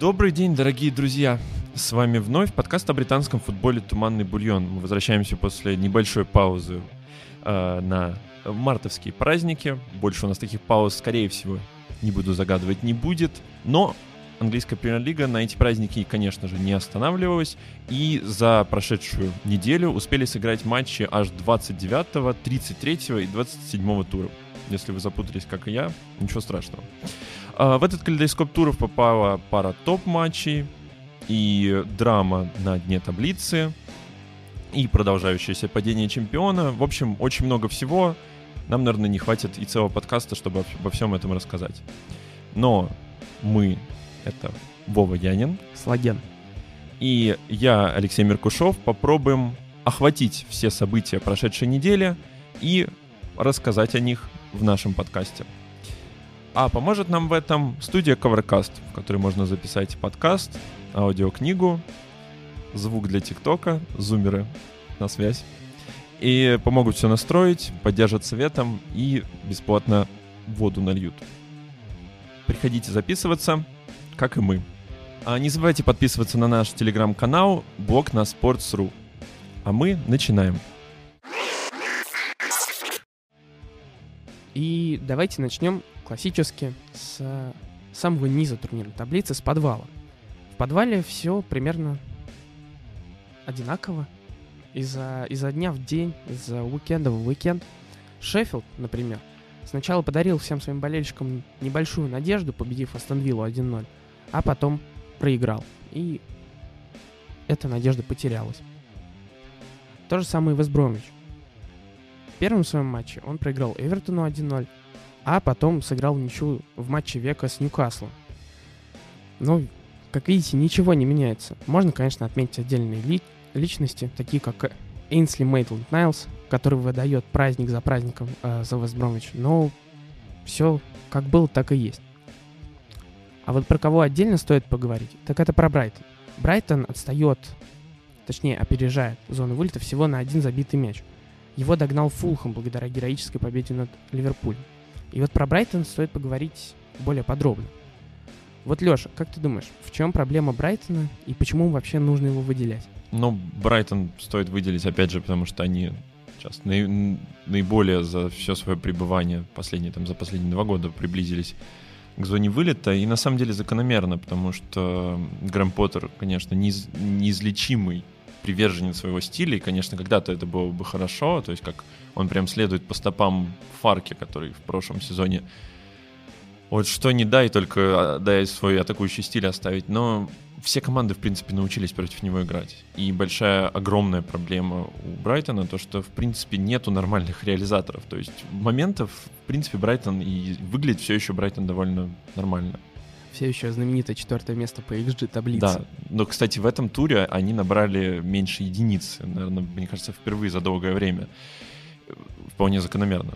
Добрый день, дорогие друзья! С вами вновь подкаст о британском футболе «Туманный бульон». Мы возвращаемся после небольшой паузы э, на мартовские праздники. Больше у нас таких пауз, скорее всего, не буду загадывать, не будет. Но английская премьер-лига на эти праздники, конечно же, не останавливалась. И за прошедшую неделю успели сыграть матчи аж 29, 33 и 27 тура. Если вы запутались, как и я, ничего страшного. А, в этот калейдоскоп туров попала пара топ-матчей и драма на дне таблицы, и продолжающееся падение чемпиона. В общем, очень много всего. Нам, наверное, не хватит и целого подкаста, чтобы обо всем этом рассказать. Но мы — это Вова Янин. Слаген. И я, Алексей Меркушев, попробуем охватить все события прошедшей недели и рассказать о них в нашем подкасте. А поможет нам в этом студия Covercast, в которой можно записать подкаст, аудиокнигу, звук для ТикТока, зумеры на связь. И помогут все настроить, поддержат советом и бесплатно воду нальют. Приходите записываться, как и мы. А не забывайте подписываться на наш телеграм-канал, блог на Sports.ru. А мы начинаем. И давайте начнем классически с самого низа турнирной таблицы, с подвала. В подвале все примерно одинаково. Изо, изо дня в день, из-за уикенда в уикенд. Шеффилд, например, сначала подарил всем своим болельщикам небольшую надежду, победив Астон Виллу 1-0, а потом проиграл. И эта надежда потерялась. То же самое и Вестбромвич. Первом своем матче он проиграл Эвертону 1-0, а потом сыграл ничью в матче века с Ньюкаслом. Ну, как видите, ничего не меняется. Можно, конечно, отметить отдельные ли- личности, такие как Эйнсли Мейтленд Найлс, который выдает праздник за праздником э, за Вестбромвич, но все как было, так и есть. А вот про кого отдельно стоит поговорить, так это про Брайтон. Брайтон отстает, точнее опережает зону вылета всего на один забитый мяч. Его догнал Фулхам благодаря героической победе над Ливерпулем. И вот про Брайтон стоит поговорить более подробно. Вот, Леша, как ты думаешь, в чем проблема Брайтона и почему вообще нужно его выделять? Ну, Брайтон стоит выделить, опять же, потому что они сейчас наи- наиболее за все свое пребывание последние, там, за последние два года приблизились к зоне вылета, и на самом деле закономерно, потому что Грэм Поттер, конечно, неиз, неизлечимый приверженец своего стиля, и, конечно, когда-то это было бы хорошо, то есть как он прям следует по стопам Фарки, который в прошлом сезоне вот что не дай, только дай свой атакующий стиль оставить, но все команды, в принципе, научились против него играть. И большая, огромная проблема у Брайтона, то, что, в принципе, нету нормальных реализаторов. То есть моментов, в принципе, Брайтон и выглядит все еще Брайтон довольно нормально. Все еще знаменитое четвертое место по XG таблице. Да, но, кстати, в этом туре они набрали меньше единицы, наверное, мне кажется, впервые за долгое время. Вполне закономерно.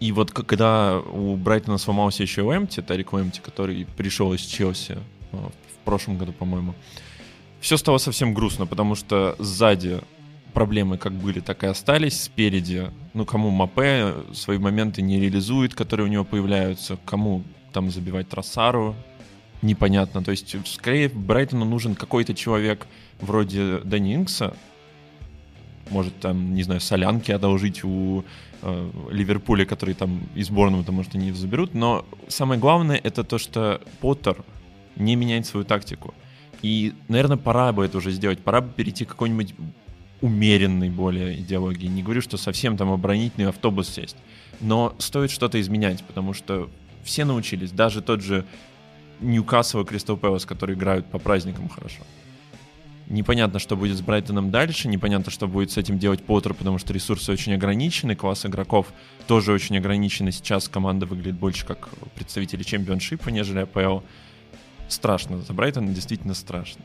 И вот когда у Брайтона сломался еще Эмти, Тарик Эмти, который пришел из Челси в прошлом году, по-моему, все стало совсем грустно, потому что сзади проблемы как были, так и остались. Спереди, ну, кому Мапе свои моменты не реализует, которые у него появляются, кому там забивать Трассару, непонятно. То есть, скорее, Брайтону нужен какой-то человек вроде Дани Инкса, может, там, не знаю, солянки одолжить у э, Ливерпуля, который там из Борнмута, может, они заберут. Но самое главное — это то, что Поттер не меняет свою тактику. И, наверное, пора бы это уже сделать. Пора бы перейти к какой-нибудь умеренной более идеологии. Не говорю, что совсем там оборонительный автобус сесть. Но стоит что-то изменять, потому что все научились. Даже тот же Ньюкасл и Кристал Пэлас, которые играют по праздникам хорошо. Непонятно, что будет с Брайтоном дальше, непонятно, что будет с этим делать Поттер, потому что ресурсы очень ограничены, класс игроков тоже очень ограничены. Сейчас команда выглядит больше как представители чемпионшипа, нежели АПЛ. Страшно, за Брайтона действительно страшно.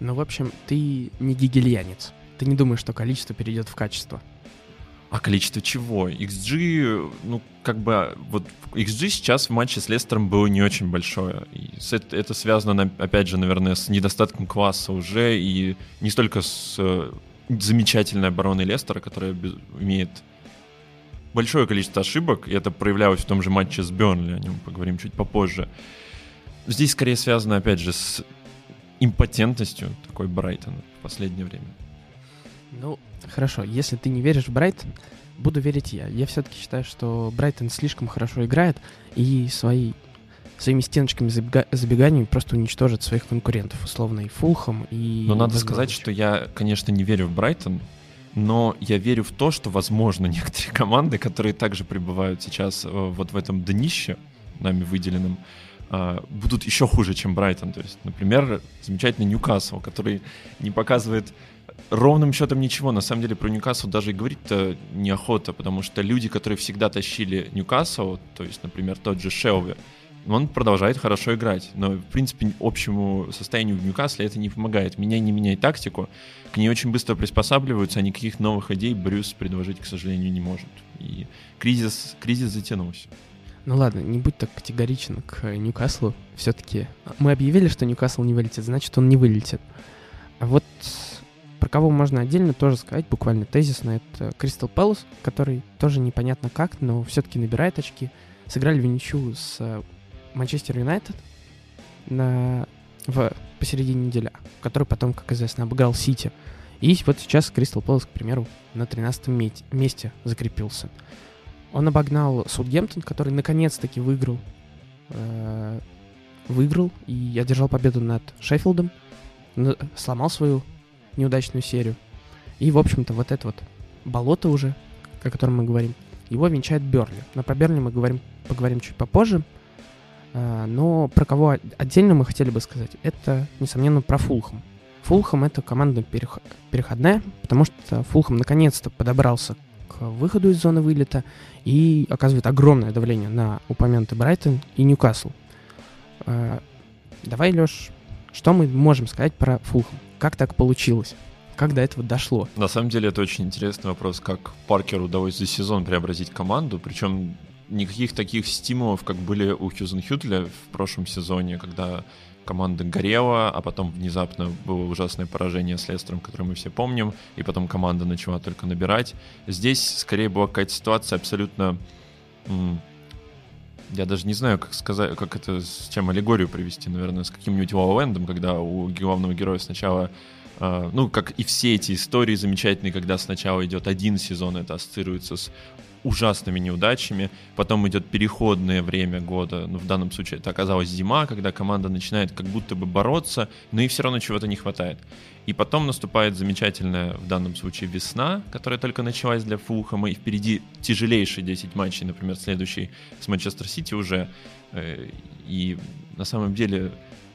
Ну, в общем, ты не гигельянец. Ты не думаешь, что количество перейдет в качество. А количество чего? XG, ну, как бы, вот XG сейчас в матче с Лестером было не очень большое. И это, это связано, опять же, наверное, с недостатком класса уже, и не столько с э, замечательной обороной Лестера, которая без, имеет большое количество ошибок, и это проявлялось в том же матче с Бернли, о нем поговорим чуть попозже. здесь скорее связано, опять же, с импотентностью такой Брайтона в последнее время. Ну, хорошо, если ты не веришь в Брайтон, буду верить я. Я все-таки считаю, что Брайтон слишком хорошо играет и свои, своими стеночками забега- забеганиями просто уничтожит своих конкурентов, условно, и Фулхам, и... Но надо сказать, что я, конечно, не верю в Брайтон, но я верю в то, что, возможно, некоторые команды, которые также пребывают сейчас э, вот в этом днище, нами выделенном, э, будут еще хуже, чем Брайтон. То есть, например, замечательный Ньюкасл, который не показывает ровным счетом ничего. На самом деле про Ньюкасл даже и говорить-то неохота, потому что люди, которые всегда тащили Ньюкасл, то есть, например, тот же Шелви, он продолжает хорошо играть. Но, в принципе, общему состоянию в Ньюкасле это не помогает. Меняй, не меняй тактику. К ней очень быстро приспосабливаются, а никаких новых идей Брюс предложить, к сожалению, не может. И кризис, кризис затянулся. Ну ладно, не будь так категоричен к э, Ньюкаслу. Все-таки мы объявили, что Ньюкасл не вылетит, значит, он не вылетит. А вот про кого можно отдельно тоже сказать, буквально тезисно, это Кристал Пэлас, который тоже непонятно как, но все-таки набирает очки. Сыграли в ничью с э, Манчестер Юнайтед на, в, посередине недели, который потом, как известно, обыграл Сити. И вот сейчас Кристал Пэлас, к примеру, на 13 месте закрепился. Он обогнал Саутгемптон, который наконец-таки выиграл. э, выиграл и одержал победу над Шеффилдом. Сломал свою неудачную серию. И, в общем-то, вот это вот болото уже, о котором мы говорим, его венчает Берли. Но про Берли мы говорим, поговорим чуть попозже. А, Но про кого отдельно мы хотели бы сказать, это, несомненно, про Фулхам. Фулхам — это команда перех- переходная, потому что Фулхам наконец-то подобрался выходу из зоны вылета и оказывает огромное давление на упомянутый Брайтон и Ньюкасл. А, Давай, Леш, что мы можем сказать про Фулхам? Как так получилось? Как до этого дошло? На самом деле это очень интересный вопрос, как Паркеру удалось за сезон преобразить команду, причем никаких таких стимулов, как были у Хьюзен Хютля в прошлом сезоне, когда команда горела, а потом внезапно было ужасное поражение с Лестером, которое мы все помним, и потом команда начала только набирать. Здесь скорее была какая-то ситуация абсолютно... Я даже не знаю, как сказать, как это, с чем аллегорию привести, наверное, с каким-нибудь Лолендом, когда у главного героя сначала Uh, ну, как и все эти истории замечательные, когда сначала идет один сезон, это ассоциируется с ужасными неудачами, потом идет переходное время года, ну, в данном случае это оказалась зима, когда команда начинает как будто бы бороться, но и все равно чего-то не хватает. И потом наступает замечательная, в данном случае, весна, которая только началась для Фулхэма, и впереди тяжелейшие 10 матчей, например, следующий с Манчестер Сити уже, Э, и на самом деле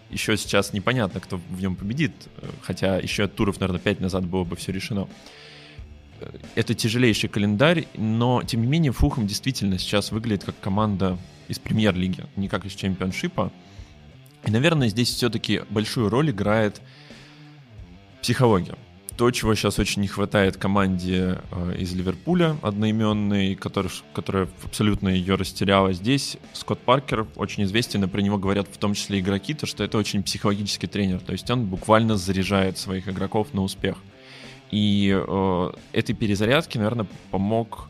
еще сейчас непонятно, кто в нем победит, э, хотя еще от туров, наверное, 5 назад было бы все решено. Это тяжелейший календарь, но, тем не менее, Фулхэм действительно сейчас выглядит как команда из премьер-лиги, не как из чемпионшипа. И, наверное, здесь все-таки большую роль играет психология. То, чего сейчас очень не хватает команде э, из Ливерпуля, одноименной, который, которая абсолютно ее растеряла здесь. Скотт Паркер очень известен, и про него говорят в том числе игроки, то что это очень психологический тренер. То есть он буквально заряжает своих игроков на успех. И э, этой перезарядке, наверное, помог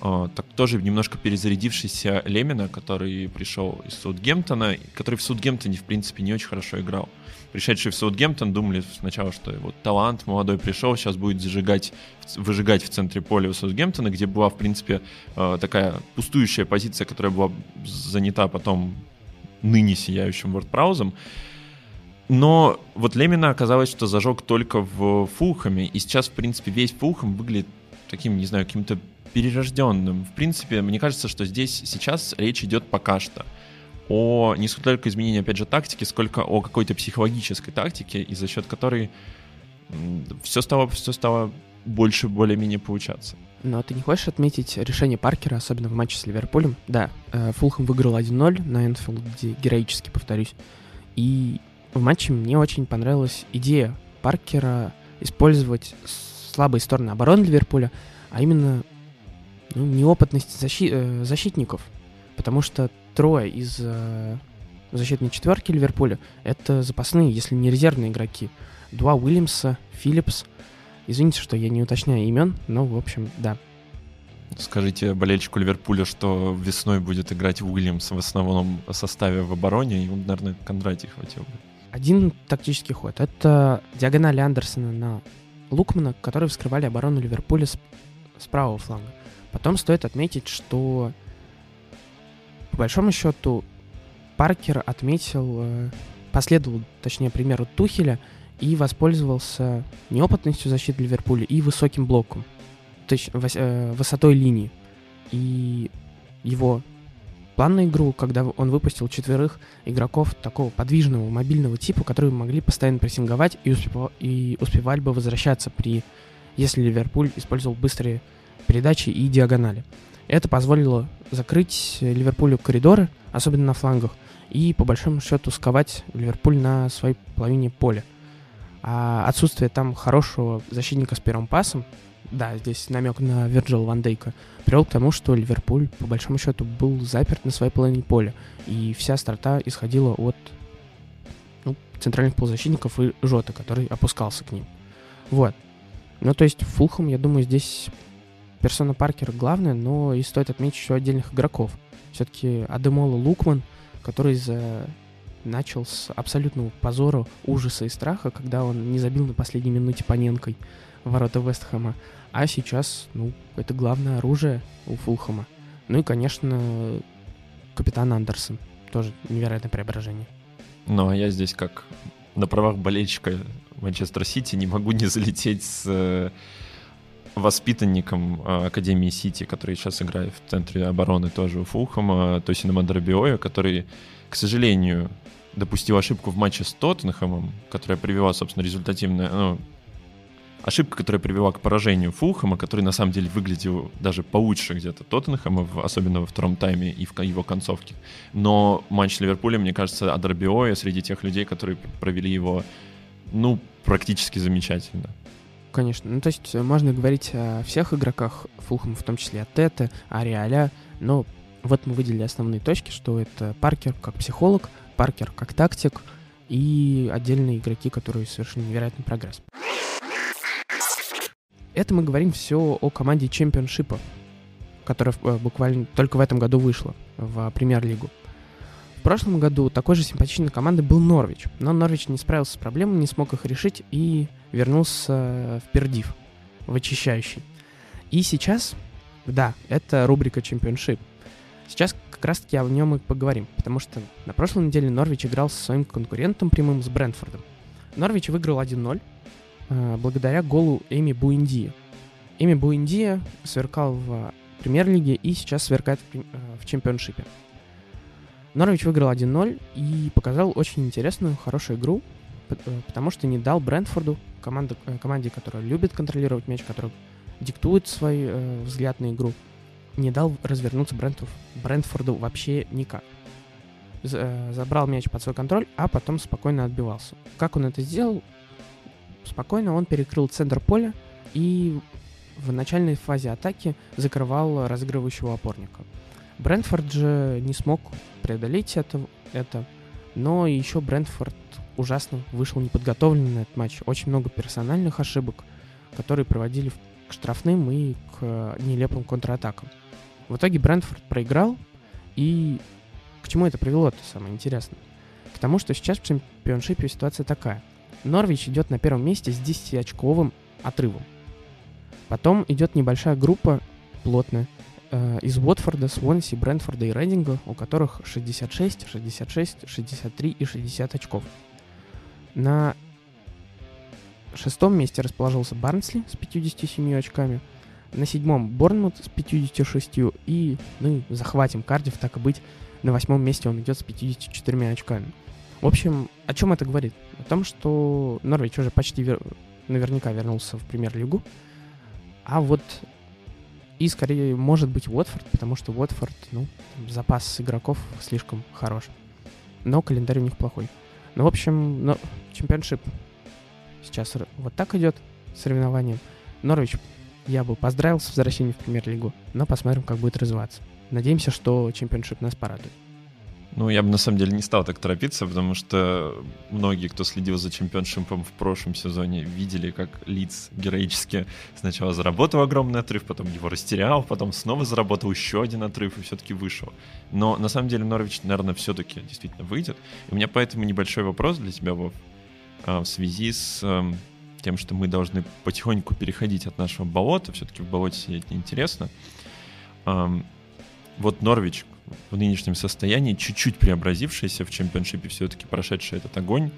э, так тоже немножко перезарядившийся Лемина, который пришел из Саутгемптона, который в Саутгемптоне, в принципе, не очень хорошо играл. Пришедшие в Саутгемптон думали сначала, что вот талант молодой пришел, сейчас будет зажигать, выжигать в центре поля у Саутгемптона, где была, в принципе, э, такая пустующая позиция, которая была занята потом ныне сияющим вордпраузом. Но вот Лемина оказалось, что зажег только в Фулхаме, и сейчас, в принципе, весь Фулхам выглядит таким, не знаю, каким-то перерожденным. В принципе, мне кажется, что здесь сейчас речь идет пока что о не столько изменении, опять же, тактики, сколько о какой-то психологической тактике, и за счет которой все стало, все стало больше более-менее получаться. Но ты не хочешь отметить решение Паркера, особенно в матче с Ливерпулем? Да, э, Фулхэм выиграл 1-0 на Энфилде, героически, повторюсь. И в матче мне очень понравилась идея Паркера использовать слабые стороны обороны Ливерпуля, а именно ну, неопытность защи- э, защитников. Потому что трое из э, защитной четверки Ливерпуля это запасные, если не резервные игроки. Два Уильямса, Филлипс. Извините, что я не уточняю имен, но, в общем, да. скажите болельщику Ливерпуля, что весной будет играть Уильямс в основном составе в обороне, и он, наверное, Кондратий хватил бы. Один тактический ход. Это диагонали Андерсона на Лукмана, которые вскрывали оборону Ливерпуля с, с правого фланга. Потом стоит отметить, что по большому счету Паркер отметил, э, последовал, точнее, примеру Тухеля и воспользовался неопытностью защиты Ливерпуля и высоким блоком, то есть э, высотой линии. И его план на игру, когда он выпустил четверых игроков такого подвижного, мобильного типа, которые могли постоянно прессинговать и, успев... и успевали бы возвращаться при, если Ливерпуль использовал быстрые передачи и диагонали. Это позволило закрыть Ливерпулю коридоры, особенно на флангах, и по большому счету сковать Ливерпуль на своей половине поля. А отсутствие там хорошего защитника с первым пасом, да, здесь намек на Вирджил Ван Дейка, привел к тому, что Ливерпуль, по большому счету, был заперт на своей половине поля. И вся старта исходила от ну, центральных полузащитников и Жота, который опускался к ним. Вот. Ну, то есть Фулхам, я думаю, здесь персона Паркера главная, но и стоит отметить еще отдельных игроков. Все-таки Адемола Лукман, который за начал с абсолютного позора, ужаса и страха, когда он не забил на последней минуте Паненкой ворота Вестхэма. А сейчас, ну, это главное оружие у Фулхэма. Ну и, конечно, капитан Андерсон. Тоже невероятное преображение. Ну, а я здесь как на правах болельщика Манчестер Сити не могу не залететь с э, воспитанником э, Академии Сити, который сейчас играет в центре обороны тоже у Фулхэма, то есть на Мандрабиоя, который, к сожалению, допустил ошибку в матче с Тоттенхэмом, которая привела, собственно, результативное, ну, ошибка, которая привела к поражению Фулхэма, который на самом деле выглядел даже получше где-то Тоттенхэма, особенно во втором тайме и в его концовке. Но матч с Ливерпулем, мне кажется, Адарбиоя среди тех людей, которые провели его, ну, практически замечательно. Конечно. Ну, то есть э, можно говорить о всех игроках Фулхэма, в том числе о Тете, о Реаля, но вот мы выделили основные точки, что это Паркер как психолог, Паркер как тактик и отдельные игроки, которые совершили невероятный прогресс. Это мы говорим все о команде чемпионшипа, которая э, буквально только в этом году вышла в премьер-лигу. В прошлом году такой же симпатичной командой был Норвич, но Норвич не справился с проблемами, не смог их решить и вернулся в пердив, в очищающий. И сейчас, да, это рубрика чемпионшип. Сейчас как раз-таки о нем и поговорим, потому что на прошлой неделе Норвич играл со своим конкурентом прямым с Брентфордом. Норвич выиграл 1-0, э, благодаря голу Эми Буиндия. Эми Буиндия сверкал в премьер-лиге и сейчас сверкает в, э, чемпионшипе. Норвич выиграл 1-0 и показал очень интересную, хорошую игру, э, потому что не дал Брентфорду, команду, команде, которая любит контролировать мяч, которая диктует свой э, взгляд на игру, не дал развернуться Брентфорду, Брентфорду вообще никак. Забрал мяч под свой контроль, а потом спокойно отбивался. Как он это сделал? Спокойно он перекрыл центр поля и в начальной фазе атаки закрывал разыгрывающего опорника. Брентфорд же не смог преодолеть это, это но еще Брентфорд ужасно вышел неподготовленный на этот матч. Очень много персональных ошибок, которые приводили к штрафным и к нелепым контратакам. В итоге Брентфорд проиграл, и к чему это привело, это самое интересное? К тому, что сейчас в чемпионшипе ситуация такая. Норвич идет на первом месте с 10-очковым отрывом. Потом идет небольшая группа, плотная, э, из Уотфорда, Свонси, Брентфорда и Рейдинга, у которых 66, 66, 63 и 60 очков. На шестом месте расположился Барнсли с 57 очками – на седьмом Борнмут с 56 и, ну, захватим Кардив, так и быть. На восьмом месте он идет с 54 очками. В общем, о чем это говорит? О том, что Норвич уже почти вер... наверняка вернулся в премьер-лигу. А вот и скорее может быть Уотфорд, потому что Уотфорд, ну, запас игроков слишком хорош. Но календарь у них плохой. Ну, в общем, но чемпионшип сейчас вот так идет соревнование. Норвич я бы поздравил с возвращением в премьер-лигу, но посмотрим, как будет развиваться. Надеемся, что чемпионшип нас порадует. Ну, я бы на самом деле не стал так торопиться, потому что многие, кто следил за чемпионшипом в прошлом сезоне, видели, как Лиц героически сначала заработал огромный отрыв, потом его растерял, потом снова заработал еще один отрыв и все-таки вышел. Но на самом деле Норвич, наверное, все-таки действительно выйдет. И у меня поэтому небольшой вопрос для тебя, Вов, а, в связи с эм, тем, что мы должны потихоньку переходить от нашего болота, все-таки в болоте сидеть неинтересно. Вот Норвич в нынешнем состоянии, чуть-чуть преобразившийся в чемпионшипе, все-таки прошедший этот огонь.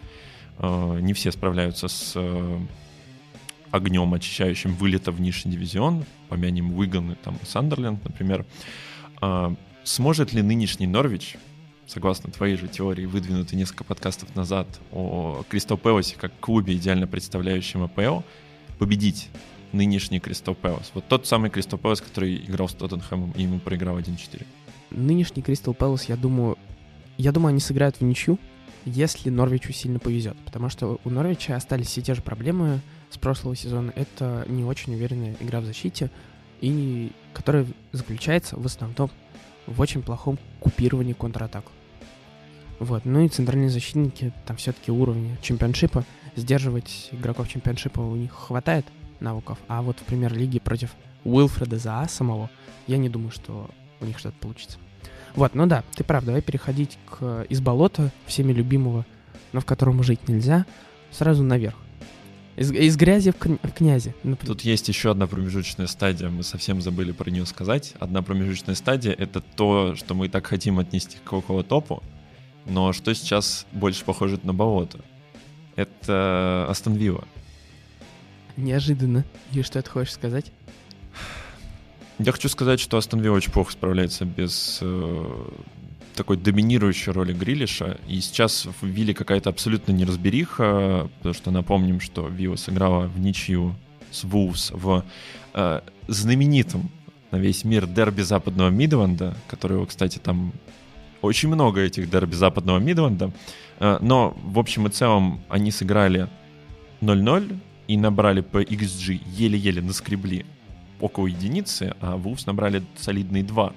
А, не все справляются с э, огнем, очищающим вылета в нижний дивизион. Помянем Уиган и там Сандерленд, например. А, сможет ли нынешний Норвич, согласно твоей же теории, выдвинутой несколько подкастов назад о Кристал Пэласе как клубе, идеально представляющем АПЛ, победить нынешний Кристал Пэлас? Вот тот самый Кристал Пэлас, который играл с Тоттенхэмом и ему проиграл 1-4 нынешний Кристал Пэлас, я думаю, я думаю, они сыграют в ничью, если Норвичу сильно повезет. Потому что у Норвича остались все те же проблемы с прошлого сезона. Это не очень уверенная игра в защите, и которая заключается в основном в очень плохом купировании контратак. Вот. Ну и центральные защитники там все-таки уровня чемпионшипа. Сдерживать игроков чемпионшипа у них хватает навыков. А вот в премьер-лиге против Уилфреда Заа самого, я не думаю, что у них что-то получится. Вот, ну да, ты прав, давай переходить к, из болота, всеми любимого, но в котором жить нельзя, сразу наверх. Из, из грязи в, кня, в князи. Например. Тут есть еще одна промежуточная стадия, мы совсем забыли про нее сказать. Одна промежуточная стадия — это то, что мы так хотим отнести к около топу, но что сейчас больше похоже на болото. Это Астон Вилла. Неожиданно. И что ты хочешь сказать? Я хочу сказать, что Астон Вилла очень плохо справляется без э, такой доминирующей роли Грилиша. И сейчас в Вилле какая-то абсолютно неразбериха, потому что напомним, что Вилла сыграла в ничью с Вулс в э, знаменитом на весь мир дерби западного Мидленда, которого, кстати, там очень много этих дерби западного Мидленда. Э, но, в общем и целом, они сыграли 0-0 и набрали по XG, еле-еле наскребли около единицы, а Вулфс набрали солидные два.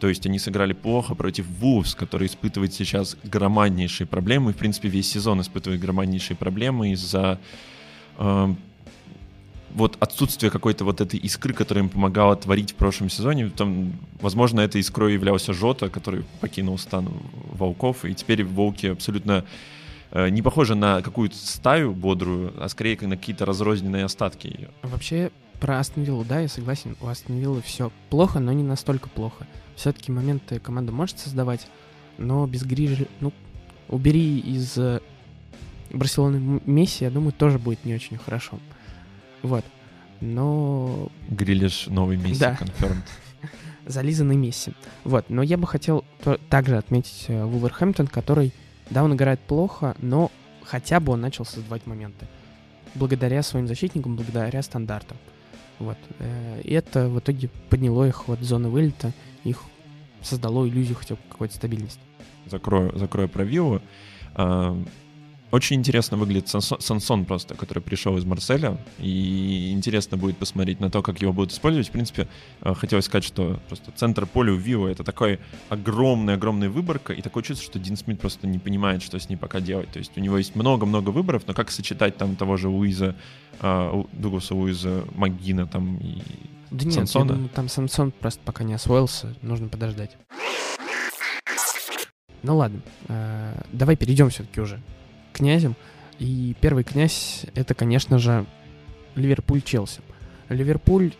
То есть они сыграли плохо против Вулфс, который испытывает сейчас громаднейшие проблемы. И, в принципе, весь сезон испытывает громаднейшие проблемы из-за э, вот отсутствия какой-то вот этой искры, которая им помогала творить в прошлом сезоне. Там, возможно, этой искрой являлся Жота, который покинул стан волков, и теперь волки абсолютно э, не похожи на какую-то стаю бодрую, а скорее на какие-то разрозненные остатки ее. Вообще, про Астон Виллу, да, я согласен, у Астон Виллы все плохо, но не настолько плохо. Все-таки моменты команда может создавать, но без Грижи, ну, убери из э, Барселоны Месси, я думаю, тоже будет не очень хорошо. Вот. Но... Грилиш новый Месси, да. confirmed. Зализанный Месси. Вот. Но я бы хотел также отметить э, Вулверхэмптон, который, да, он играет плохо, но хотя бы он начал создавать моменты. Благодаря своим защитникам, благодаря стандартам. Вот. Э, и это в итоге подняло их от зоны вылета, их создало иллюзию хотя бы какой-то стабильности. Закрою, закрою про Виллу. Очень интересно выглядит Сансон просто, который пришел из Марселя, и интересно будет посмотреть на то, как его будут использовать. В принципе, э, хотелось сказать, что просто центр поля у Вио — это такой огромная-огромная выборка, и такое чувство, что Дин Смит просто не понимает, что с ней пока делать. То есть у него есть много-много выборов, но как сочетать там того же Луиза, э, Дугласа Луиза, Магина там и да нет, Сансона? Думаю, там Самсон просто пока не освоился, нужно подождать. Ну ладно, э, давай перейдем все-таки уже князем. И первый князь — это, конечно же, Ливерпуль-Челси. Ливерпуль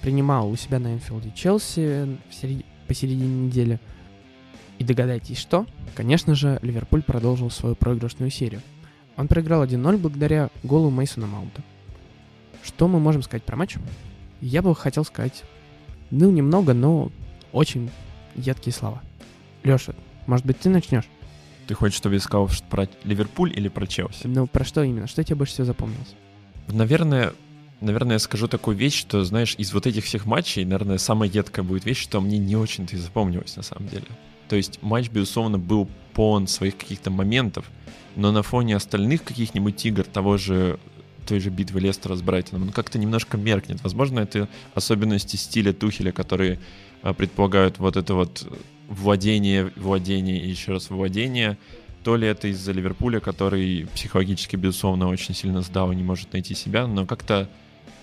принимал у себя на Энфилде Челси серед... посередине недели. И догадайтесь, что? Конечно же, Ливерпуль продолжил свою проигрышную серию. Он проиграл 1-0 благодаря голу Мейсона Маунта. Что мы можем сказать про матч? Я бы хотел сказать, ну, немного, но очень едкие слова. Леша, может быть, ты начнешь? Ты хочешь, чтобы я сказал про Ливерпуль или про Челси? Ну, про что именно? Что тебе больше всего запомнилось? Наверное, наверное, я скажу такую вещь, что, знаешь, из вот этих всех матчей, наверное, самая едкая будет вещь, что мне не очень-то и запомнилось на самом деле. То есть матч, безусловно, был полон своих каких-то моментов, но на фоне остальных каких-нибудь игр, того же той же битвы Лестера с Брайтоном, он как-то немножко меркнет. Возможно, это особенности стиля Тухеля, которые а, предполагают вот это вот владение, владение и еще раз владение. То ли это из-за Ливерпуля, который психологически, безусловно, очень сильно сдал и не может найти себя, но как-то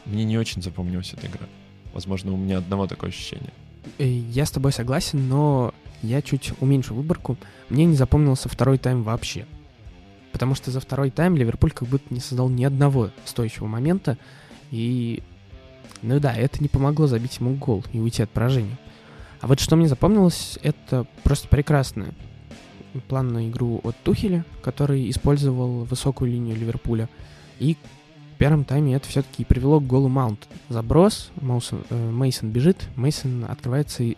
мне не очень запомнилась эта игра. Возможно, у меня одного такое ощущение. Э, я с тобой согласен, но я чуть уменьшу выборку. Мне не запомнился второй тайм вообще. Потому что за второй тайм Ливерпуль как будто не создал ни одного стоящего момента. И, ну да, это не помогло забить ему гол и уйти от поражения. А вот что мне запомнилось, это просто прекрасная план на игру от Тухеля, который использовал высокую линию Ливерпуля. И в первом тайме это все-таки привело к голу Маунт. Заброс, Мейсон э, бежит, Мейсон открывается и,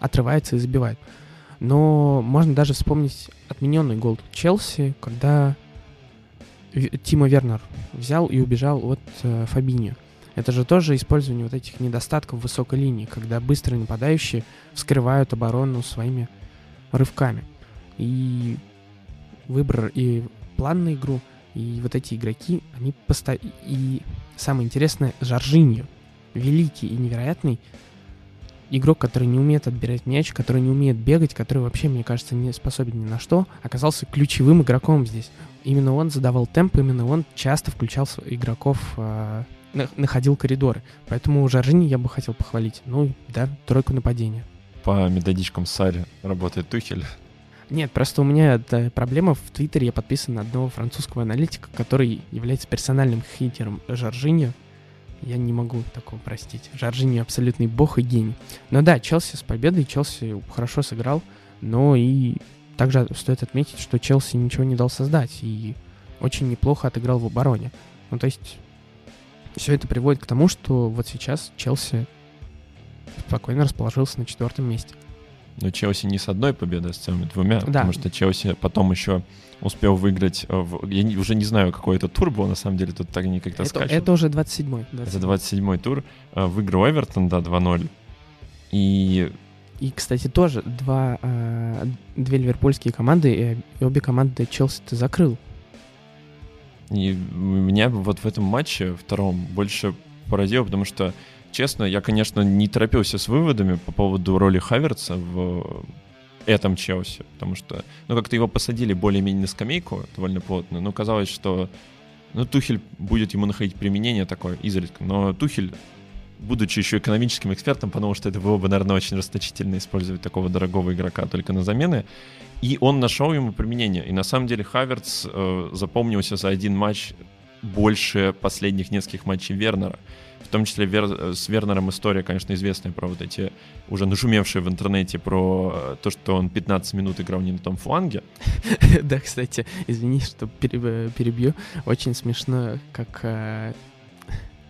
отрывается и забивает. Но можно даже вспомнить отмененный гол Челси, когда Тима Вернер взял и убежал от э, Фабиньо. Это же тоже использование вот этих недостатков высокой линии, когда быстрые нападающие вскрывают оборону своими рывками. И выбор и план на игру, и вот эти игроки, они постоянно... И самое интересное, Жоржиньо, великий и невероятный игрок, который не умеет отбирать мяч, который не умеет бегать, который вообще, мне кажется, не способен ни на что, оказался ключевым игроком здесь. Именно он задавал темп, именно он часто включал игроков э, находил коридоры. Поэтому Жоржини я бы хотел похвалить. Ну, да, тройку нападения. По методичкам Сари работает Тухель. Нет, просто у меня проблема. В Твиттере я подписан на одного французского аналитика, который является персональным хейтером Жоржиньо. Я не могу такого простить. Жоржиньо абсолютный бог и гений. Но да, Челси с победой, Челси хорошо сыграл, но и также стоит отметить, что Челси ничего не дал создать и очень неплохо отыграл в обороне. Ну, то есть все это приводит к тому, что вот сейчас Челси спокойно расположился на четвертом месте. Но Челси не с одной победой, а с целыми двумя, да. потому что Челси потом еще успел выиграть, э, в, я уже не знаю, какой это тур был, на самом деле, тут так не как-то это, это уже 27-й. 27 это 27-й тур. Э, выиграл Эвертон, да, 2-0. И... И, кстати, тоже два, э, две ливерпульские команды, и обе команды Челси ты закрыл. И меня вот в этом матче втором больше поразило, потому что, честно, я, конечно, не торопился с выводами по поводу роли Хаверца в этом Челси, потому что, ну, как-то его посадили более-менее на скамейку довольно плотно, но казалось, что, ну, Тухель будет ему находить применение такое изредка, но Тухель будучи еще экономическим экспертом, потому что это было бы, наверное, очень расточительно использовать такого дорогого игрока только на замены. И он нашел ему применение. И на самом деле Хаверц э, запомнился за один матч больше последних нескольких матчей Вернера. В том числе Вер... Э, с Вернером история, конечно, известная про вот эти уже нашумевшие в интернете про э, то, что он 15 минут играл не на том фланге. Да, кстати, извини, что э, перебью. Очень смешно, как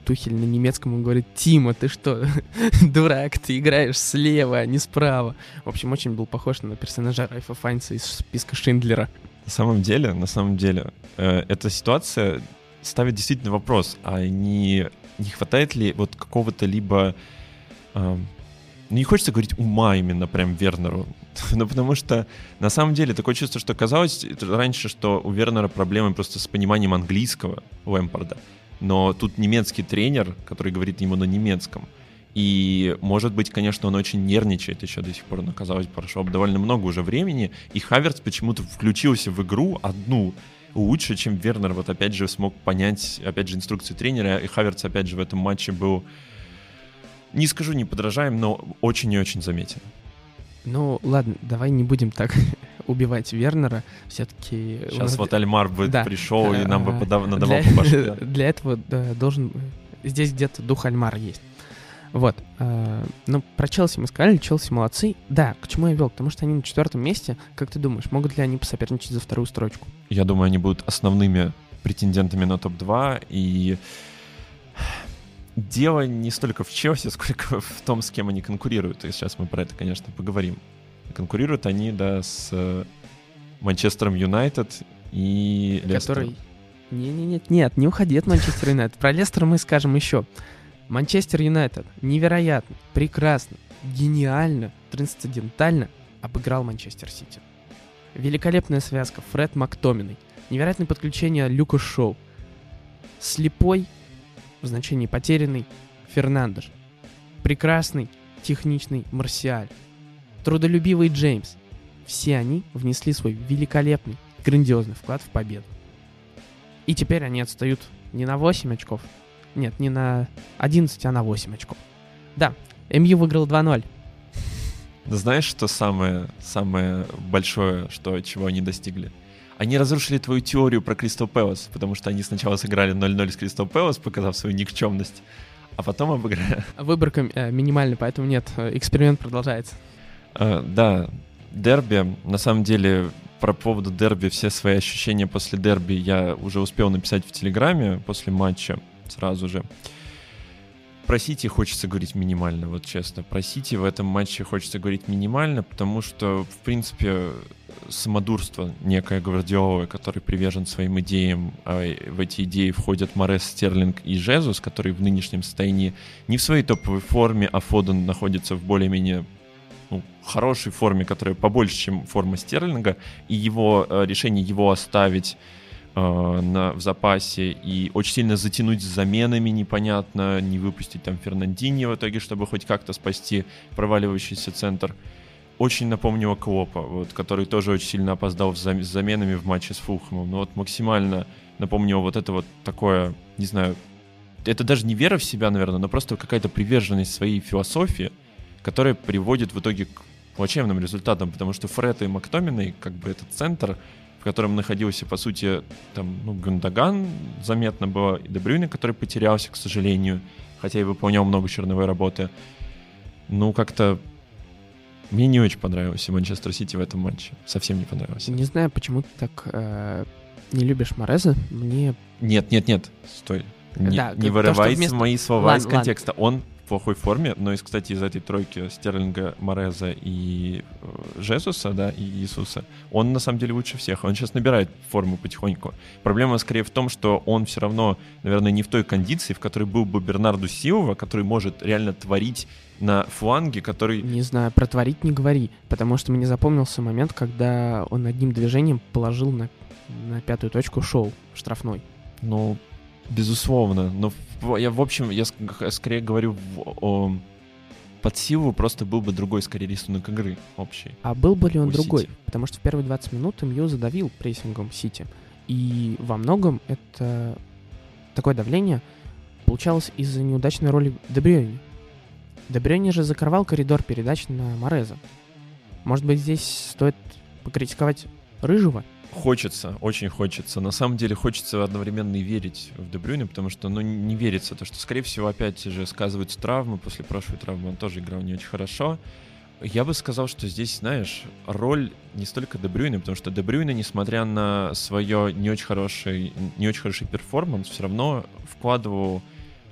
Тухель на немецком он говорит, Тима, ты что, дурак, ты играешь слева, а не справа. В общем, очень был похож на персонажа Райфа Файнца из списка Шиндлера. На самом деле, на самом деле, э, эта ситуация ставит действительно вопрос, а не, не хватает ли вот какого-то либо... Э, не хочется говорить ума именно прям Вернеру, ну потому что на самом деле такое чувство, что казалось раньше, что у Вернера проблемы просто с пониманием английского Лэмпорда но тут немецкий тренер, который говорит ему на немецком. И, может быть, конечно, он очень нервничает еще до сих пор, но, казалось, прошло довольно много уже времени, и Хаверс почему-то включился в игру одну лучше, чем Вернер вот опять же смог понять, опять же, инструкции тренера, и Хаверс опять же в этом матче был, не скажу не подражаем, но очень и очень заметен. Ну, ладно, давай не будем так убивать Вернера. Все-таки... Сейчас вот Альмар бы да. пришел и нам бы подав... надавал для, по башке. Для этого да, должен... Здесь где-то дух Альмара есть. Вот. Э, ну, про Челси мы сказали, Челси молодцы. Да, к чему я вел? Потому что они на четвертом месте. Как ты думаешь, могут ли они посоперничать за вторую строчку? Я думаю, они будут основными претендентами на топ-2. И дело не столько в Челси, сколько в том, с кем они конкурируют. И сейчас мы про это, конечно, поговорим. Конкурируют они, да, с э, Манчестером Юнайтед и Лестером. Который... Не-не-нет, нет, не уходи от Манчестера Юнайтед. Про Лестер мы скажем еще. Манчестер Юнайтед невероятно, прекрасно, гениально, трансцендентально обыграл Манчестер Сити. Великолепная связка Фред Мактоминой. Невероятное подключение Люка Шоу. Слепой в значении потерянный Фернандеш. Прекрасный, техничный Марсиаль. Трудолюбивый Джеймс. Все они внесли свой великолепный, грандиозный вклад в победу. И теперь они отстают не на 8 очков, нет, не на 11, а на 8 очков. Да, МЮ выиграл 2-0. Знаешь, что самое, самое большое, что, чего они достигли? Они разрушили твою теорию про Кристал Пэлас, потому что они сначала сыграли 0-0 с Кристал Пэлас, показав свою никчемность, а потом обыграли. Выборка э, минимальная, поэтому нет, э, эксперимент продолжается. А, да, дерби, на самом деле, про поводу дерби, все свои ощущения после дерби я уже успел написать в Телеграме после матча сразу же. Про Сити хочется говорить минимально, вот честно. Про Сити в этом матче хочется говорить минимально, потому что, в принципе, самодурство некое Гвардиолы, который привержен своим идеям, а в эти идеи входят Морес, Стерлинг и Жезус, который в нынешнем состоянии не в своей топовой форме, а Фоден находится в более-менее ну, хорошей форме, которая побольше, чем форма Стерлинга, и его э, решение его оставить э, на, в запасе и очень сильно затянуть с заменами непонятно, не выпустить там Фернандини в итоге, чтобы хоть как-то спасти проваливающийся центр. Очень напомнило Клопа, вот, который тоже очень сильно опоздал с заменами в матче с Фулхэмом. Но вот максимально напомнило вот это вот такое, не знаю, это даже не вера в себя, наверное, но просто какая-то приверженность своей философии, которая приводит в итоге к плачевным результатам, потому что Фред и Мактоминой, как бы этот центр, котором находился, по сути, там, ну, Гундаган заметно было, и Дебрюйне, который потерялся, к сожалению, хотя и выполнял много черновой работы. Ну, как-то мне не очень понравился Манчестер Сити в этом матче. Совсем не понравился. Не знаю, почему ты так э, не любишь Мореза. Мне... Нет, нет, нет, стой. Не, да, не вырывайте вместо... мои слова ладно, из контекста. Ладно. Он плохой форме, но, из, кстати, из этой тройки Стерлинга, Мореза и э, Жезуса, да, и Иисуса, он на самом деле лучше всех. Он сейчас набирает форму потихоньку. Проблема скорее в том, что он все равно, наверное, не в той кондиции, в которой был бы Бернарду Силова, который может реально творить на фланге, который... Не знаю, про творить не говори, потому что мне запомнился момент, когда он одним движением положил на, на пятую точку шоу штрафной. Ну, безусловно, но я, в общем, я скорее говорю в, о, под силу просто был бы другой, скорее, рисунок игры общий. А был бы ли он другой? Сити. Потому что в первые 20 минут МЮ задавил прессингом Сити. И во многом это такое давление получалось из-за неудачной роли Дебрёни. Дебрёни же закрывал коридор передач на Мореза. Может быть, здесь стоит покритиковать Рыжего? Хочется, очень хочется. На самом деле хочется одновременно и верить в Дебрюйне, потому что, ну, не верится, то, что, скорее всего, опять же сказываются травмы. После прошлой травмы он тоже играл не очень хорошо. Я бы сказал, что здесь, знаешь, роль не столько Дебрюйна, потому что Дебрюйна, несмотря на свое не очень хороший, не очень хороший перформанс, все равно вкладывал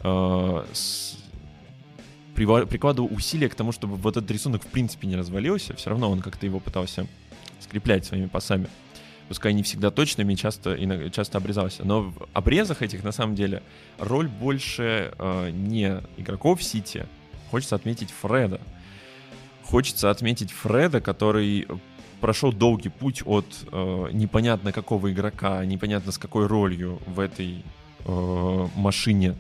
э, с, прикладывал усилия к тому, чтобы вот этот рисунок в принципе не развалился. Все равно он как-то его пытался скреплять своими пасами пускай не всегда точными, часто, часто обрезался. Но в обрезах этих, на самом деле, роль больше э, не игроков Сити. Хочется отметить Фреда. Хочется отметить Фреда, который прошел долгий путь от э, непонятно какого игрока, непонятно с какой ролью в этой э, машине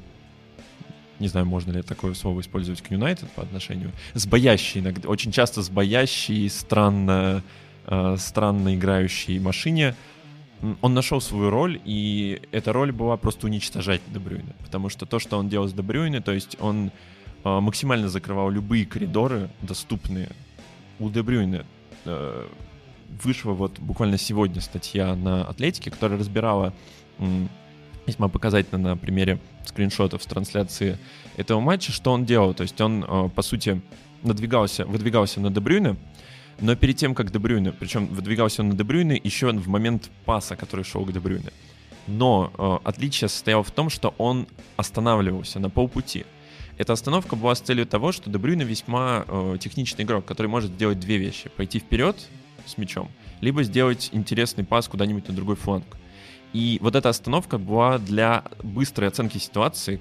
не знаю, можно ли такое слово использовать к Юнайтед по отношению, сбоящий иногда, очень часто сбоящий, странно э, странно играющей машине, он нашел свою роль, и эта роль была просто уничтожать Дебрюйна. Потому что то, что он делал с Дебрюйна, то есть он э, максимально закрывал любые коридоры, доступные у Дебрюйна. Э, вышла вот буквально сегодня статья на Атлетике, которая разбирала э, весьма показательно на примере скриншотов с трансляции этого матча, что он делал. То есть он, э, по сути, надвигался, выдвигался на Дебрюйна, но перед тем, как Дебрюйне, причем выдвигался он на Дебрюйне еще в момент паса, который шел к Дебрюйне. Но э, отличие состояло в том, что он останавливался на полпути. Эта остановка была с целью того, что Дебрюйне весьма э, техничный игрок, который может сделать две вещи. Пойти вперед с мячом, либо сделать интересный пас куда-нибудь на другой фланг. И вот эта остановка была для быстрой оценки ситуации,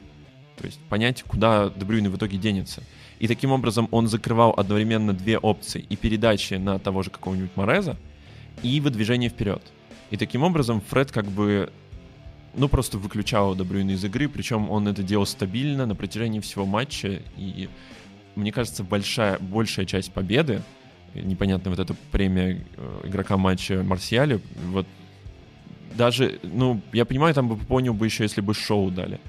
то есть понять, куда Дебрюйне в итоге денется. И таким образом он закрывал одновременно две опции. И передачи на того же какого-нибудь Мореза, и выдвижение вперед. И таким образом Фред как бы ну, просто выключал Дебрюйна из игры, причем он это делал стабильно на протяжении всего матча, и мне кажется, большая, большая часть победы непонятная вот эта премия э, игрока матча Марсиале, вот даже, ну, я понимаю, там бы понял бы еще, если бы шоу дали.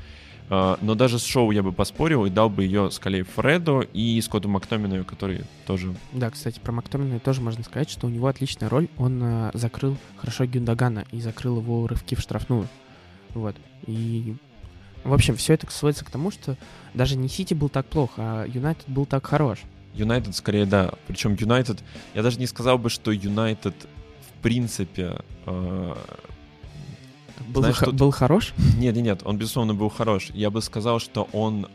Uh, но даже с шоу я бы поспорил и дал бы ее скорее Фреду и Скотту Мактомину, который тоже... Да, кстати, про Мактомина тоже можно сказать, что у него отличная роль. Он uh, закрыл хорошо Гюндагана и закрыл его рывки в штрафную. Вот. И, в общем, все это сводится к тому, что даже не Сити был так плохо, а Юнайтед был так хорош. Юнайтед скорее, да. Причем Юнайтед... Я даже не сказал бы, что Юнайтед в принципе... Uh, был, Знаешь, х- тут... был хорош? Нет, нет, нет, он, безусловно, был хорош. Я бы сказал, что он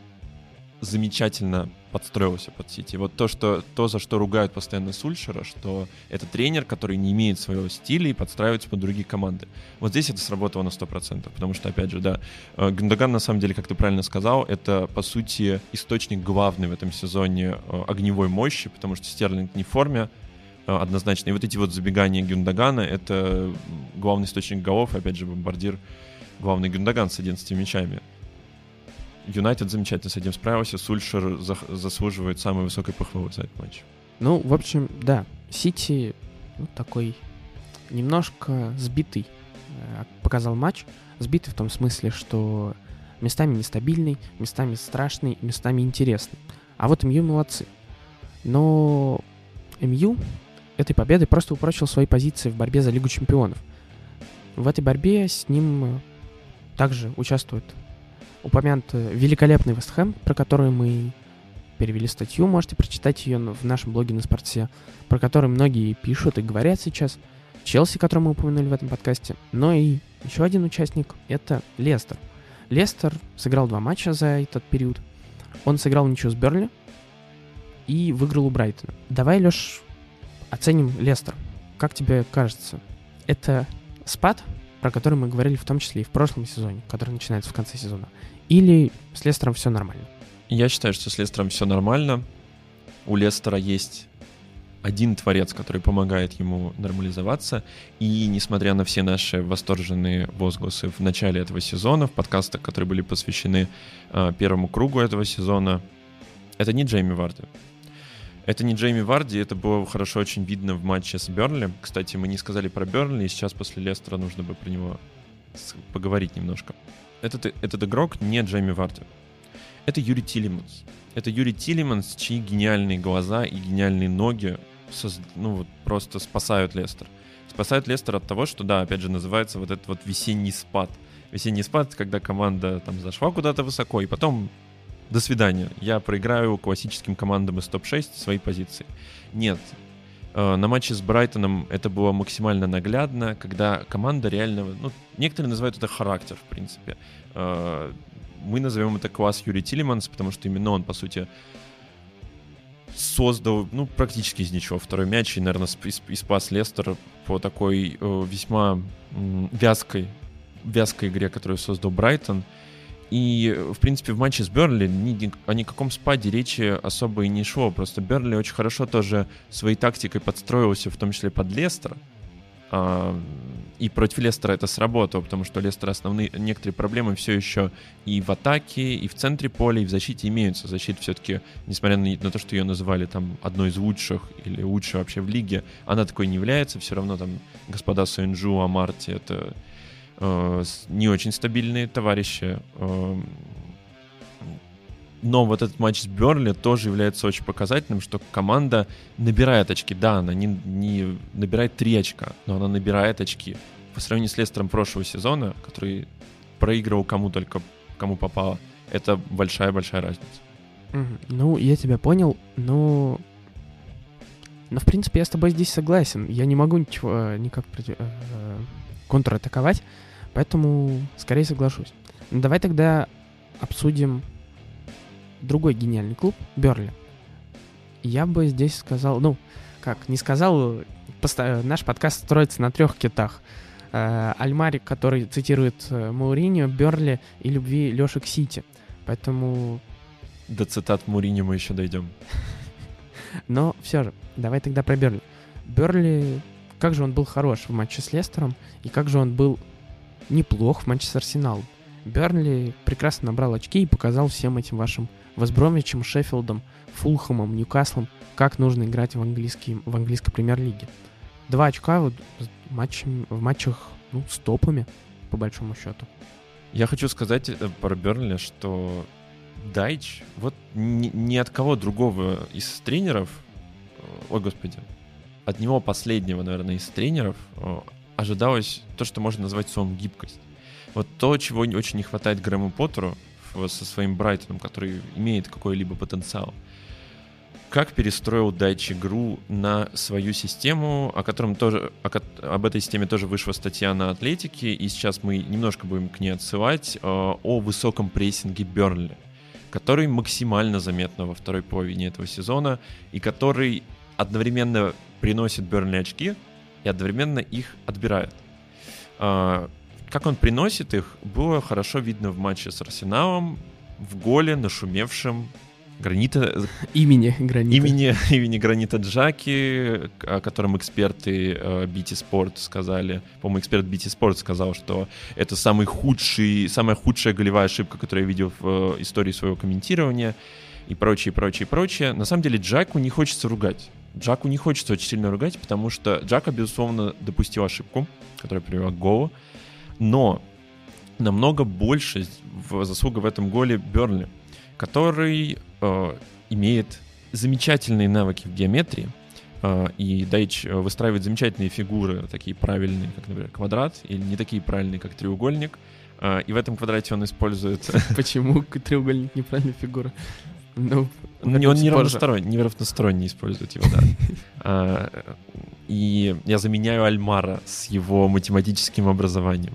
замечательно подстроился под Сити. Вот то, что, то, за что ругают постоянно Сульшера, что это тренер, который не имеет своего стиля и подстраивается под другие команды. Вот здесь это сработало на 100%, потому что, опять же, да, э, Гандаган, на самом деле, как ты правильно сказал, это, по сути, источник главный в этом сезоне э, огневой мощи, потому что Стерлинг не в форме, однозначно. И вот эти вот забегания Гюндагана — это главный источник голов, опять же, бомбардир главный Гюндаган с 11 мячами. Юнайтед замечательно с этим справился, Сульшер за заслуживает самой высокой похвалы за этот матч. Ну, в общем, да, Сити ну, такой немножко сбитый э, показал матч. Сбитый в том смысле, что местами нестабильный, местами страшный, местами интересный. А вот МЮ молодцы. Но МЮ этой победой просто упрочил свои позиции в борьбе за Лигу Чемпионов. В этой борьбе с ним э, также участвует упомянутый великолепный Вестхэм, про который мы перевели статью, можете прочитать ее в нашем блоге на спорте, про который многие пишут и говорят сейчас. Челси, который мы упомянули в этом подкасте. Но и еще один участник — это Лестер. Лестер сыграл два матча за этот период. Он сыграл ничего с Берли и выиграл у Брайтона. Давай, Леш, Оценим Лестер. Как тебе кажется, это спад, про который мы говорили в том числе и в прошлом сезоне, который начинается в конце сезона? Или с Лестером все нормально? Я считаю, что с Лестером все нормально. У Лестера есть один творец, который помогает ему нормализоваться. И несмотря на все наши восторженные возгласы в начале этого сезона, в подкастах, которые были посвящены э, первому кругу этого сезона, это не Джейми Варди. Это не Джейми Варди, это было хорошо очень видно в матче с Бернли. Кстати, мы не сказали про Бернли, и сейчас после Лестера нужно бы про него поговорить немножко. Этот, этот игрок не Джейми Варди. Это Юрий Тилиманс. Это Юрий Тилиманс, чьи гениальные глаза и гениальные ноги соз... ну, вот просто спасают Лестер. Спасают Лестер от того, что, да, опять же, называется вот этот вот весенний спад. Весенний спад, когда команда там зашла куда-то высоко, и потом до свидания, я проиграю классическим командам из топ-6 свои позиции. Нет, э, на матче с Брайтоном это было максимально наглядно, когда команда реально, ну, некоторые называют это характер, в принципе. Э, мы назовем это класс Юрий Тилиманс, потому что именно он, по сути, создал, ну, практически из ничего второй мяч и, наверное, и спас Лестер по такой э, весьма вязкой, вязкой игре, которую создал Брайтон. И, в принципе, в матче с Бернли ни, о никаком спаде речи особо и не шло. Просто Бернли очень хорошо тоже своей тактикой подстроился, в том числе под Лестер. А, и против Лестера это сработало, потому что Лестер основные некоторые проблемы все еще и в атаке, и в центре поля, и в защите имеются. Защита все-таки, несмотря на, то, что ее называли там одной из лучших или лучшей вообще в лиге, она такой не является. Все равно там господа Суэнджу, Амарти — это не очень стабильные товарищи. Э, но вот этот матч с Берли тоже является очень показательным, что команда набирает очки. Да, она не, не набирает 3 очка, но она набирает очки. По сравнению с Лестером прошлого сезона, который проигрывал кому только, кому попало, это большая-большая разница. Ну, я тебя понял, но... Но, в принципе, я с тобой здесь согласен. Я не могу ничего э, никак против... Контратаковать. Поэтому скорее соглашусь. Ну, давай тогда обсудим другой гениальный клуб, Берли. Я бы здесь сказал, ну, как, не сказал, поста- наш подкаст строится на трех китах. Э, Альмарик, который цитирует э, Мауриньо, Берли и любви Леши к Сити. Поэтому... До цитат Мауриньо мы еще дойдем. Но все же, давай тогда про Берли. Берли, как же он был хорош в матче с Лестером, и как же он был неплох в матче с Арсеналом. Бернли прекрасно набрал очки и показал всем этим вашим Вестбромвичем, Шеффилдом, Фулхэмом, Ньюкаслом, как нужно играть в, английский, в английской премьер-лиге. Два очка вот, матчем, в матчах ну, с топами, по большому счету. Я хочу сказать э, про Бернли, что Дайч, вот ни, ни от кого другого из тренеров, э, ой, господи, от него последнего, наверное, из тренеров э, ожидалось то, что можно назвать словом гибкость. Вот то, чего очень не хватает Грэму Поттеру со своим Брайтоном, который имеет какой-либо потенциал. Как перестроил Дайч игру на свою систему, о котором тоже, о, об этой системе тоже вышла статья на Атлетике, и сейчас мы немножко будем к ней отсылать, э, о высоком прессинге Бернли, который максимально заметно во второй половине этого сезона, и который одновременно приносит Бернли очки и одновременно их отбирает. Э, как он приносит их, было хорошо видно в матче с Арсеналом, в голе, нашумевшем Гранита... Имени Гранита. Имени, имени Гранита Джаки, о котором эксперты э, BT Sport сказали. По-моему, эксперт BT Sport сказал, что это самый худший, самая худшая голевая ошибка, которую я видел в э, истории своего комментирования и прочее, прочее, прочее. На самом деле Джаку не хочется ругать. Джаку не хочется очень сильно ругать, потому что Джака, безусловно, допустил ошибку, которая привела к голу. Но намного больше заслуга в этом голе Бернли, который э, имеет замечательные навыки в геометрии, э, и Дайч э, выстраивает замечательные фигуры, такие правильные, как, например, квадрат, или не такие правильные, как треугольник. Э, и в этом квадрате он использует... Почему треугольник неправильная фигура? Ну, он не равносторонний, не равносторонний использует его, да. А, и я заменяю Альмара с его математическим образованием.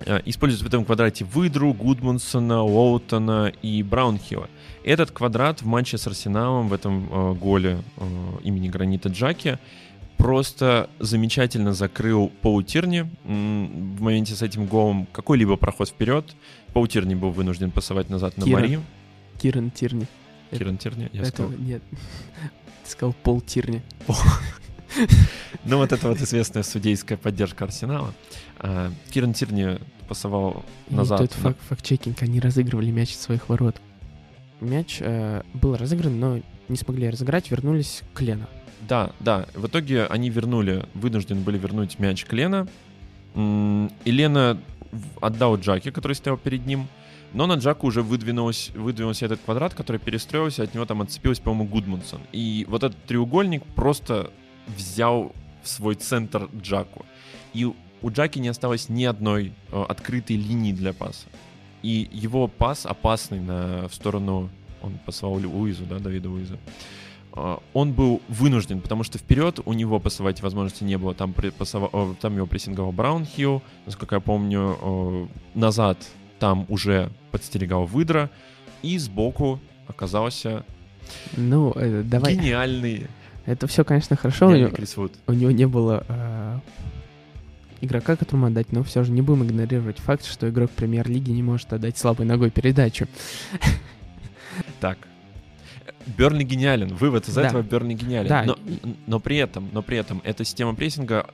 Э, используют в этом квадрате Выдру, Гудмунсона, Уоутона и Браунхилла. Этот квадрат в матче с Арсеналом в этом э, голе имени Гранита Джаки просто замечательно закрыл Паутирни в моменте с этим голом какой-либо проход вперед. Паутирни был вынужден пасовать назад на. Мари. Киран Тирни. Киран Тирни? Я сказал. Нет. Ты сказал Пол Тирни. Ну, вот это вот известная судейская поддержка Арсенала. А, Киран Тирни пасовал назад. И тут факт, факт-чекинг, они разыгрывали мяч от своих ворот. Мяч э, был разыгран, но не смогли разыграть, вернулись к Лена. Да, да. В итоге они вернули, вынуждены были вернуть мяч к Лена. И Лена отдал Джаки, который стоял перед ним. Но на Джаку уже выдвинулся, выдвинулся этот квадрат, который перестроился, от него там отцепилась, по-моему, Гудмунсон. И вот этот треугольник просто взял в свой центр Джаку. И у Джаки не осталось ни одной э, открытой линии для паса. И его пас опасный на, в сторону... Он пасовал Уизу, да, Давида Уиза. Э, он был вынужден, потому что вперед у него пасовать возможности не было. Там, пасовал, э, там его прессинговал Браунхилл, насколько я помню, э, назад там уже подстерегал Выдра. И сбоку оказался ну, э, давай. гениальный это все, конечно, хорошо. У него, у него не было э, игрока, которому отдать, но все же не будем игнорировать факт, что игрок премьер-лиги не может отдать слабой ногой передачу. Так. Бернли гениален. Вывод из да. этого Бернли гениален. Да. Но, но при этом, но при этом эта система прессинга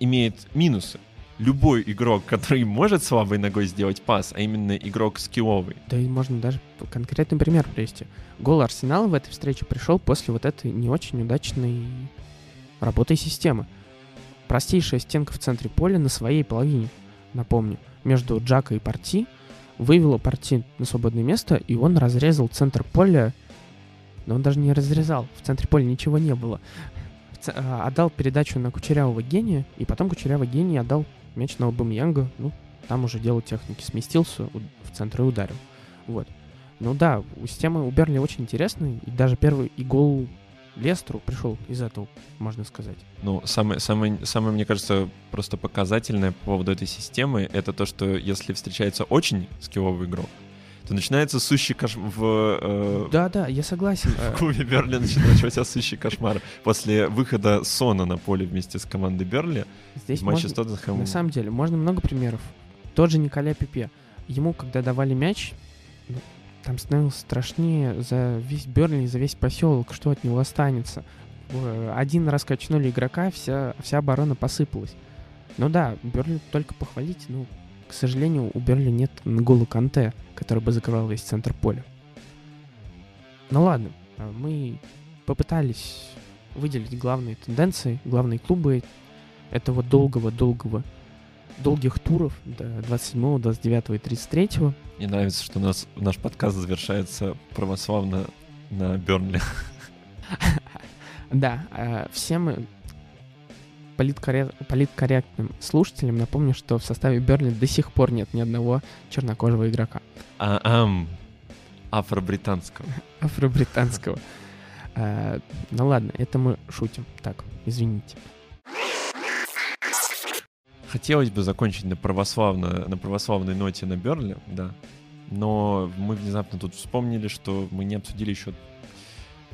имеет минусы любой игрок, который может слабой ногой сделать пас, а именно игрок скилловый. Да и можно даже конкретный пример привести. Гол Арсенала в этой встрече пришел после вот этой не очень удачной работы системы. Простейшая стенка в центре поля на своей половине, напомню, между Джака и Парти, вывела Парти на свободное место, и он разрезал центр поля, но он даже не разрезал, в центре поля ничего не было. А, отдал передачу на Кучерявого гения, и потом Кучерявый гений отдал мяч на Аубамьянга, ну, там уже дело техники, сместился в центр и ударил. Вот. Ну да, у системы у Берли очень интересный, и даже первый и гол Лестеру пришел из этого, можно сказать. Ну, самое, самое, самое, мне кажется, просто показательное по поводу этой системы, это то, что если встречается очень скилловый игрок, то начинается сущий кошмар в... Э, да, да, я согласен. В клубе Берли начинается сущий кошмар. После выхода Сона на поле вместе с командой Берли Здесь в матче можно, с Тоттенхэмом. На самом деле, можно много примеров. Тот же Николя Пипе. Ему, когда давали мяч, ну, там становилось страшнее за весь Берли, за весь поселок, что от него останется. Один раз качнули игрока, вся, вся оборона посыпалась. Ну да, Берли только похвалить, ну, к сожалению, у Берли нет Нгола Канте, который бы закрывал весь центр поля. Ну ладно, а, мы попытались выделить главные тенденции, главные клубы этого долгого-долгого долгих туров до 27, 29 и 33. Мне нравится, что у нас наш подкаст завершается православно на Бернли. Да, а, всем политкорректным слушателям напомню, что в составе Бернли до сих пор нет ни одного чернокожего игрока. А, ам, афро-британского. Афро-британского. А, ну ладно, это мы шутим. Так, извините. Хотелось бы закончить на, православно, на православной ноте на Берли, да. Но мы внезапно тут вспомнили, что мы не обсудили еще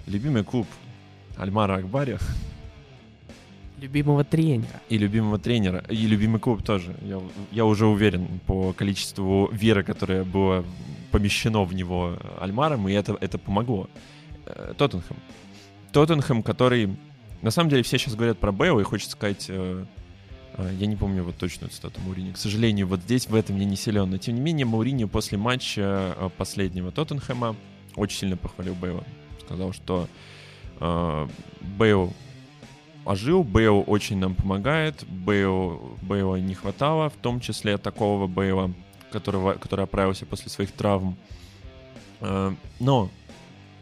любимый клуб Альмара Акбари. Любимого тренера. И любимого тренера. И любимый клуб тоже. Я, я уже уверен по количеству веры, которое было помещено в него Альмаром, и это, это помогло. Э, Тоттенхэм. Тоттенхэм, который... На самом деле все сейчас говорят про Бейла, и хочется сказать... Э, э, я не помню вот точную цитату Маурини. К сожалению, вот здесь в этом я не силен. Но тем не менее, Маурини после матча последнего Тоттенхэма очень сильно похвалил Бейла. Сказал, что Бейл ожил, Бейл очень нам помогает, Бейл, Бейла не хватало, в том числе такого Бейла, которого, который оправился после своих травм. Э, но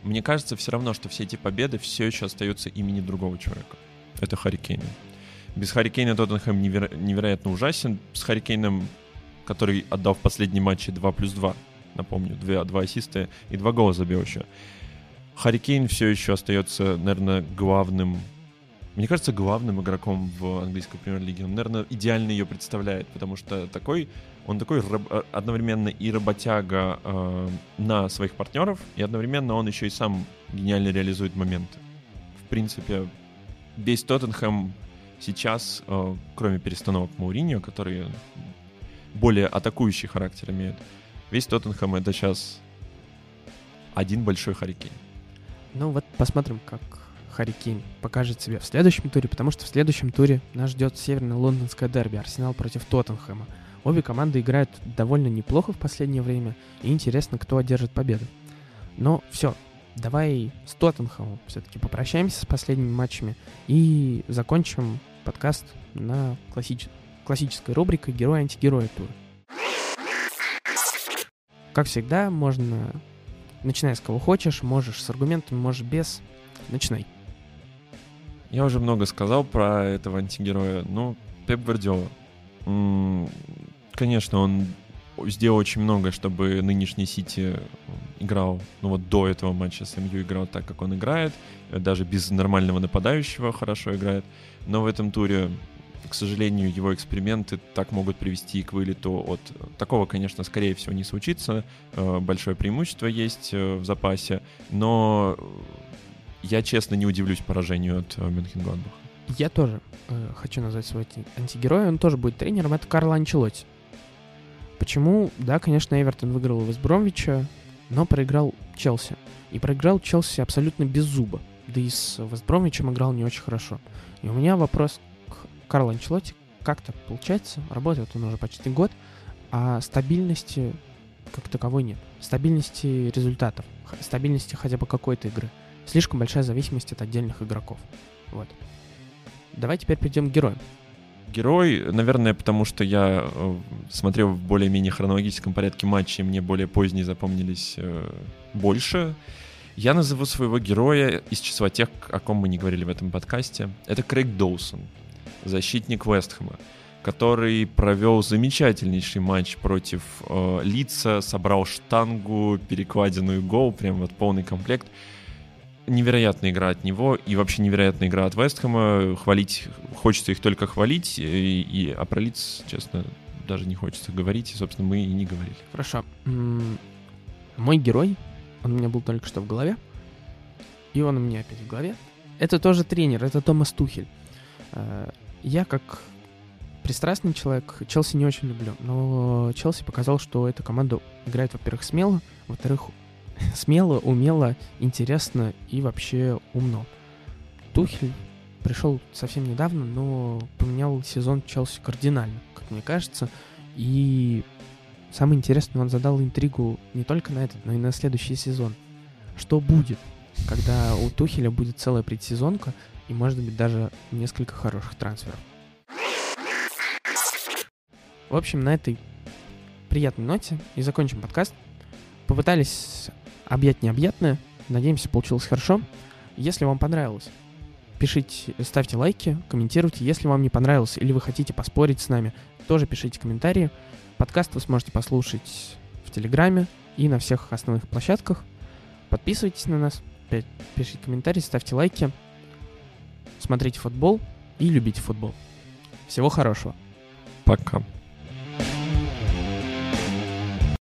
мне кажется все равно, что все эти победы все еще остаются имени другого человека. Это Харри Кейна. Без Харри Кейна Тоттенхэм неверо- невероятно ужасен. С Харри Кейном, который отдал в последнем матче 2 плюс 2, напомню, 2, 2 ассиста и 2 гола забил еще. Харри Кейн все еще остается, наверное, главным мне кажется, главным игроком в английской премьер-лиге. Он, наверное, идеально ее представляет, потому что такой, он такой э, одновременно и работяга э, на своих партнеров, и одновременно он еще и сам гениально реализует моменты. В принципе, весь Тоттенхэм сейчас, э, кроме перестановок Мауриньо, которые более атакующий характер имеют, весь Тоттенхэм это сейчас один большой харикейн. Ну вот посмотрим, как Харри Кейн покажет себя в следующем туре, потому что в следующем туре нас ждет северно-лондонское дерби Арсенал против Тоттенхэма. Обе команды играют довольно неплохо в последнее время, и интересно, кто одержит победу. Но все, давай с Тоттенхэмом все-таки попрощаемся с последними матчами и закончим подкаст на классич... классической рубрикой «Герой-антигерой тура». Как всегда, можно, начиная с кого хочешь, можешь с аргументами, можешь без. Начинай. Я уже много сказал про этого антигероя. Ну, Пеп Гвардиола. Конечно, он сделал очень много, чтобы нынешний Сити играл, ну вот до этого матча с МЮ играл так, как он играет, даже без нормального нападающего хорошо играет, но в этом туре, к сожалению, его эксперименты так могут привести к вылету от... Такого, конечно, скорее всего не случится, э, большое преимущество есть э, в запасе, но я, честно, не удивлюсь поражению от э, Мюнхен-Гладбаха. Я тоже э, хочу назвать свой антигероя. Он тоже будет тренером. Это Карл Анчелотти. Почему? Да, конечно, Эвертон выиграл у Вестбромвича, но проиграл Челси. И проиграл Челси абсолютно без зуба. Да и с Вестбромвичем играл не очень хорошо. И у меня вопрос к Карлу Анчелотти. Как так получается? Работает он уже почти год, а стабильности как таковой нет. Стабильности результатов, стабильности хотя бы какой-то игры слишком большая зависимость от отдельных игроков. Вот. Давай теперь перейдем к героям. Герой, наверное, потому что я э, смотрел в более-менее хронологическом порядке матчи, мне более поздние запомнились э, больше. Я назову своего героя из числа тех, о ком мы не говорили в этом подкасте. Это Крейг Доусон, защитник Вестхэма, который провел замечательнейший матч против э, Лица, собрал штангу, перекладину и гол, прям вот полный комплект невероятная игра от него и вообще невероятная игра от Вестхэма. Хвалить, хочется их только хвалить, и, и о пролиц, честно, даже не хочется говорить, и, собственно, мы и не говорили. Хорошо. Мой герой, он у меня был только что в голове, и он у меня опять в голове. Это тоже тренер, это Томас Тухель. Э, я как пристрастный человек Челси не очень люблю, но Челси показал, что эта команда играет, во-первых, смело, во-вторых, смело, умело, интересно и вообще умно. Тухель пришел совсем недавно, но поменял сезон Челси кардинально, как мне кажется. И самое интересное, он задал интригу не только на этот, но и на следующий сезон. что будет, когда у Тухеля будет целая предсезонка и, может быть, даже несколько хороших трансферов. В общем, на этой приятной ноте и закончим подкаст. Попытались объять необъятное. Надеемся, получилось хорошо. Если вам понравилось, пишите, ставьте лайки, комментируйте. Если вам не понравилось или вы хотите поспорить с нами, тоже пишите комментарии. Подкаст вы сможете послушать в Телеграме и на всех основных площадках. Подписывайтесь на нас, пишите комментарии, ставьте лайки. Смотрите футбол и любите футбол. Всего хорошего. Пока.